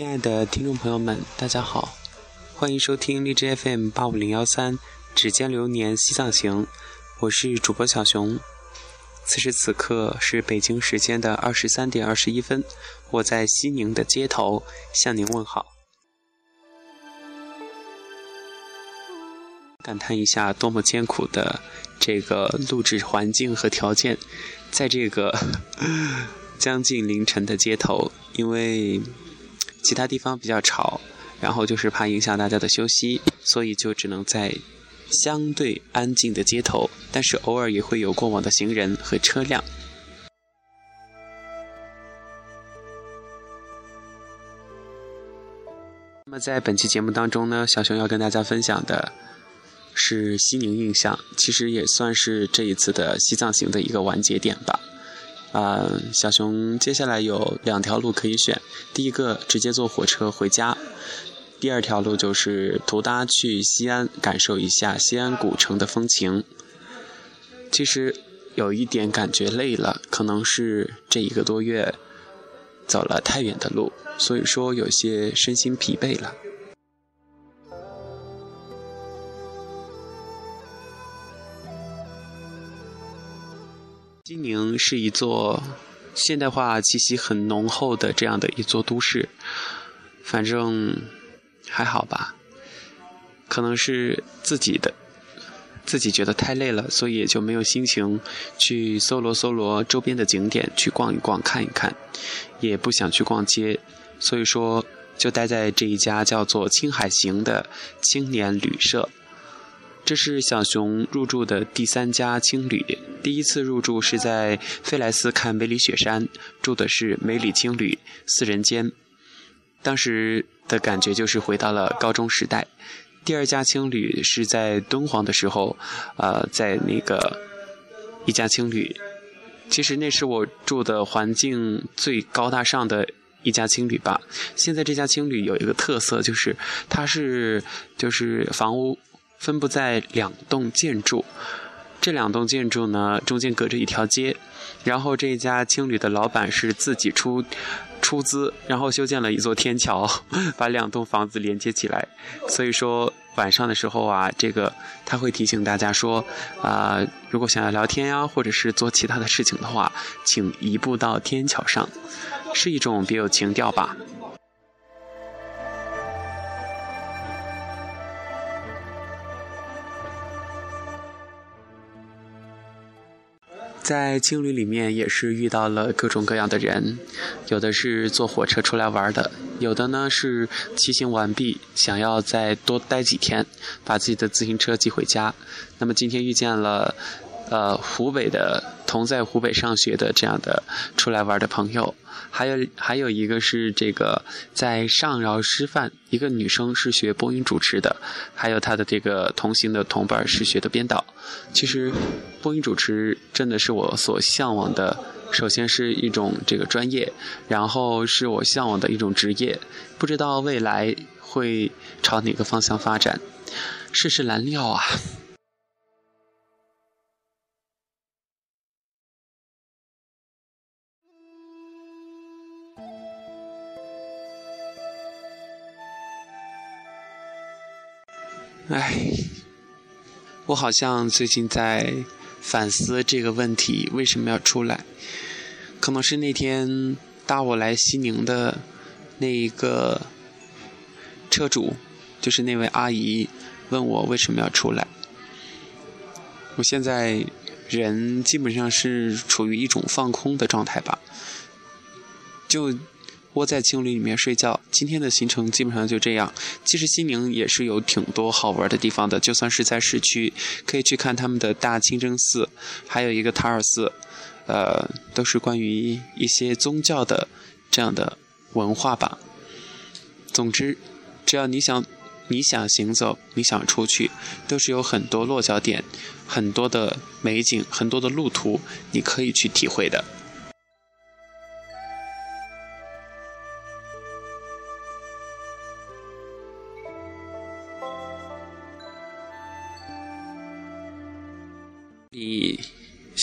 亲爱的听众朋友们，大家好，欢迎收听荔枝 FM 八五零幺三《指尖流年西藏行》，我是主播小熊。此时此刻是北京时间的二十三点二十一分，我在西宁的街头向您问好。感叹一下，多么艰苦的这个录制环境和条件，在这个 将近凌晨的街头，因为其他地方比较吵，然后就是怕影响大家的休息，所以就只能在相对安静的街头，但是偶尔也会有过往的行人和车辆。那么在本期节目当中呢，小熊要跟大家分享的。是西宁印象，其实也算是这一次的西藏行的一个完结点吧。啊，小熊接下来有两条路可以选，第一个直接坐火车回家，第二条路就是途搭去西安，感受一下西安古城的风情。其实有一点感觉累了，可能是这一个多月走了太远的路，所以说有些身心疲惫了。西宁是一座现代化气息很浓厚的这样的一座都市，反正还好吧。可能是自己的自己觉得太累了，所以也就没有心情去搜罗搜罗周边的景点，去逛一逛、看一看，也不想去逛街，所以说就待在这一家叫做“青海行”的青年旅社。这是小熊入住的第三家青旅，第一次入住是在飞来寺看梅里雪山，住的是梅里青旅四人间，当时的感觉就是回到了高中时代。第二家青旅是在敦煌的时候，呃，在那个一家青旅，其实那是我住的环境最高大上的一家青旅吧。现在这家青旅有一个特色，就是它是就是房屋。分布在两栋建筑，这两栋建筑呢中间隔着一条街，然后这一家青旅的老板是自己出出资，然后修建了一座天桥，把两栋房子连接起来。所以说晚上的时候啊，这个他会提醒大家说，啊，如果想要聊天呀，或者是做其他的事情的话，请移步到天桥上，是一种别有情调吧。在青旅里面也是遇到了各种各样的人，有的是坐火车出来玩的，有的呢是骑行完毕想要再多待几天，把自己的自行车寄回家。那么今天遇见了，呃，湖北的同在湖北上学的这样的出来玩的朋友。还有还有一个是这个在上饶师范，一个女生是学播音主持的，还有她的这个同行的同伴是学的编导。其实，播音主持真的是我所向往的，首先是一种这个专业，然后是我向往的一种职业，不知道未来会朝哪个方向发展，世事难料啊。哎，我好像最近在反思这个问题：为什么要出来？可能是那天搭我来西宁的那一个车主，就是那位阿姨，问我为什么要出来。我现在人基本上是处于一种放空的状态吧，就。窝在青旅里面睡觉。今天的行程基本上就这样。其实西宁也是有挺多好玩的地方的，就算是在市区，可以去看他们的大清真寺，还有一个塔尔寺，呃，都是关于一些宗教的这样的文化吧。总之，只要你想，你想行走，你想出去，都是有很多落脚点，很多的美景，很多的路途，你可以去体会的。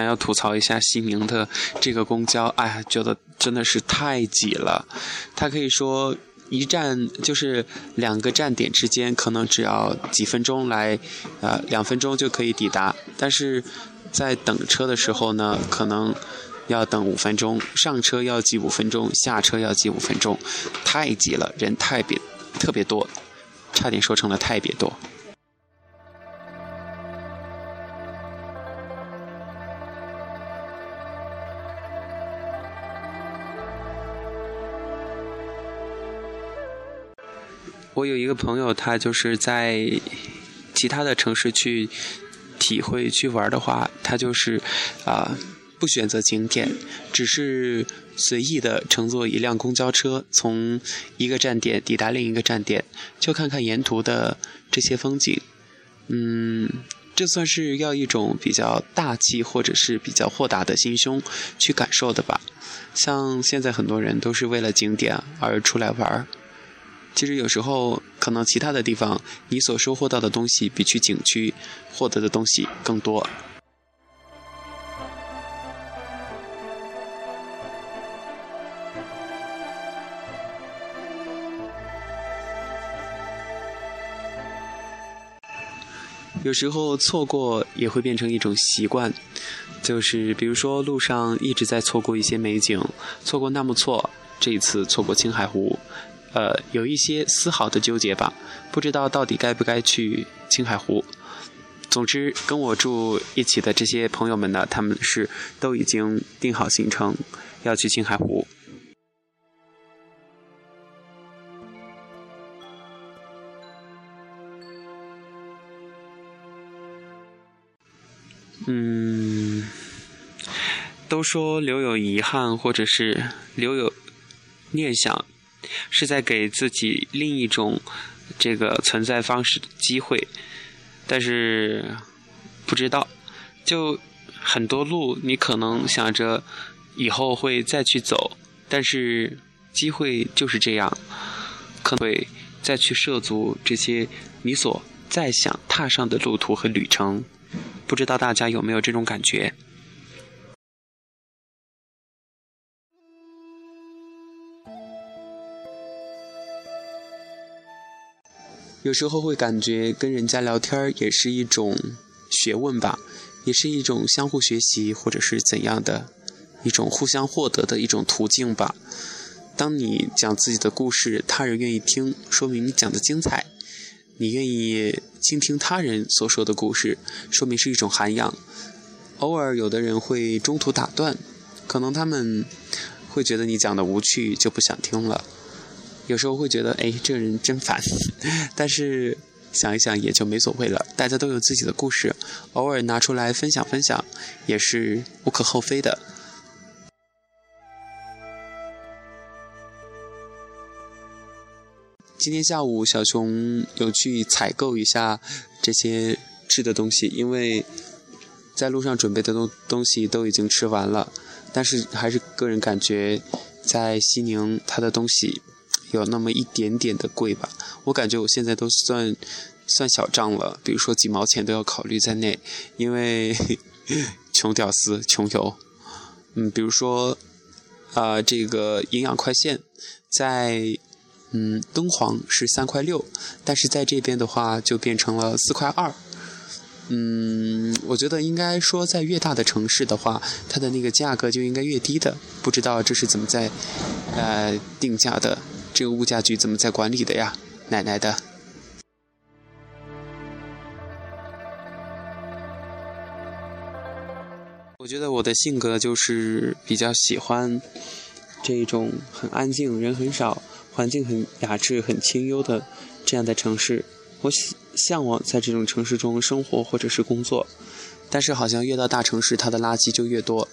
想要吐槽一下西宁的这个公交，哎呀，觉得真的是太挤了。它可以说一站就是两个站点之间，可能只要几分钟来，呃，两分钟就可以抵达。但是在等车的时候呢，可能要等五分钟，上车要挤五分钟，下车要挤五分钟，太挤了，人太别特别多，差点说成了太别多。我有一个朋友，他就是在其他的城市去体会、去玩的话，他就是啊不选择景点，只是随意的乘坐一辆公交车，从一个站点抵达另一个站点，就看看沿途的这些风景。嗯，这算是要一种比较大气或者是比较豁达的心胸去感受的吧。像现在很多人都是为了景点而出来玩儿。其实有时候，可能其他的地方你所收获到的东西，比去景区获得的东西更多。有时候错过也会变成一种习惯，就是比如说路上一直在错过一些美景，错过纳木错，这一次错过青海湖。呃，有一些丝毫的纠结吧，不知道到底该不该去青海湖。总之，跟我住一起的这些朋友们呢，他们是都已经定好行程，要去青海湖。嗯，都说留有遗憾，或者是留有念想。是在给自己另一种这个存在方式的机会，但是不知道，就很多路你可能想着以后会再去走，但是机会就是这样，可能会再去涉足这些你所再想踏上的路途和旅程，不知道大家有没有这种感觉？有时候会感觉跟人家聊天也是一种学问吧，也是一种相互学习或者是怎样的一种互相获得的一种途径吧。当你讲自己的故事，他人愿意听，说明你讲的精彩；你愿意倾听他人所说的故事，说明是一种涵养。偶尔有的人会中途打断，可能他们会觉得你讲的无趣，就不想听了。有时候会觉得，哎，这个人真烦，但是想一想也就没所谓了。大家都有自己的故事，偶尔拿出来分享分享，也是无可厚非的。今天下午，小熊有去采购一下这些吃的东西，因为在路上准备的东东西都已经吃完了，但是还是个人感觉，在西宁它的东西。有那么一点点的贵吧，我感觉我现在都算算小账了，比如说几毛钱都要考虑在内，因为 穷屌丝穷游。嗯，比如说啊，这个营养快线在嗯敦煌是三块六，但是在这边的话就变成了四块二。嗯，我觉得应该说在越大的城市的话，它的那个价格就应该越低的，不知道这是怎么在呃定价的。这个物价局怎么在管理的呀？奶奶的！我觉得我的性格就是比较喜欢这种很安静、人很少、环境很雅致、很清幽的这样的城市。我向往在这种城市中生活或者是工作，但是好像越到大城市，它的垃圾就越多。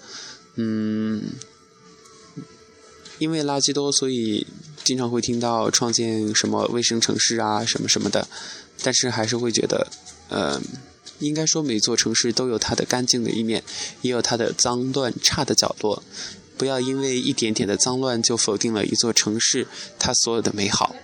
嗯。因为垃圾多，所以经常会听到创建什么卫生城市啊，什么什么的。但是还是会觉得，嗯，应该说每座城市都有它的干净的一面，也有它的脏乱差的角落。不要因为一点点的脏乱就否定了一座城市它所有的美好。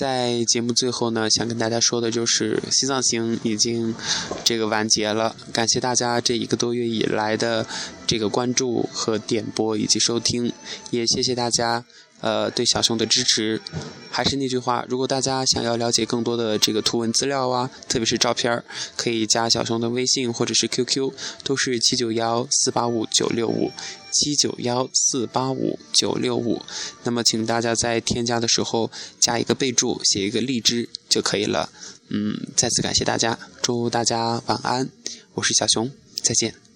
在节目最后呢，想跟大家说的就是西藏行已经这个完结了，感谢大家这一个多月以来的这个关注和点播以及收听，也谢谢大家。呃，对小熊的支持，还是那句话，如果大家想要了解更多的这个图文资料啊，特别是照片可以加小熊的微信或者是 QQ，都是七九幺四八五九六五，七九幺四八五九六五。那么，请大家在添加的时候加一个备注，写一个荔枝就可以了。嗯，再次感谢大家，祝大家晚安，我是小熊，再见。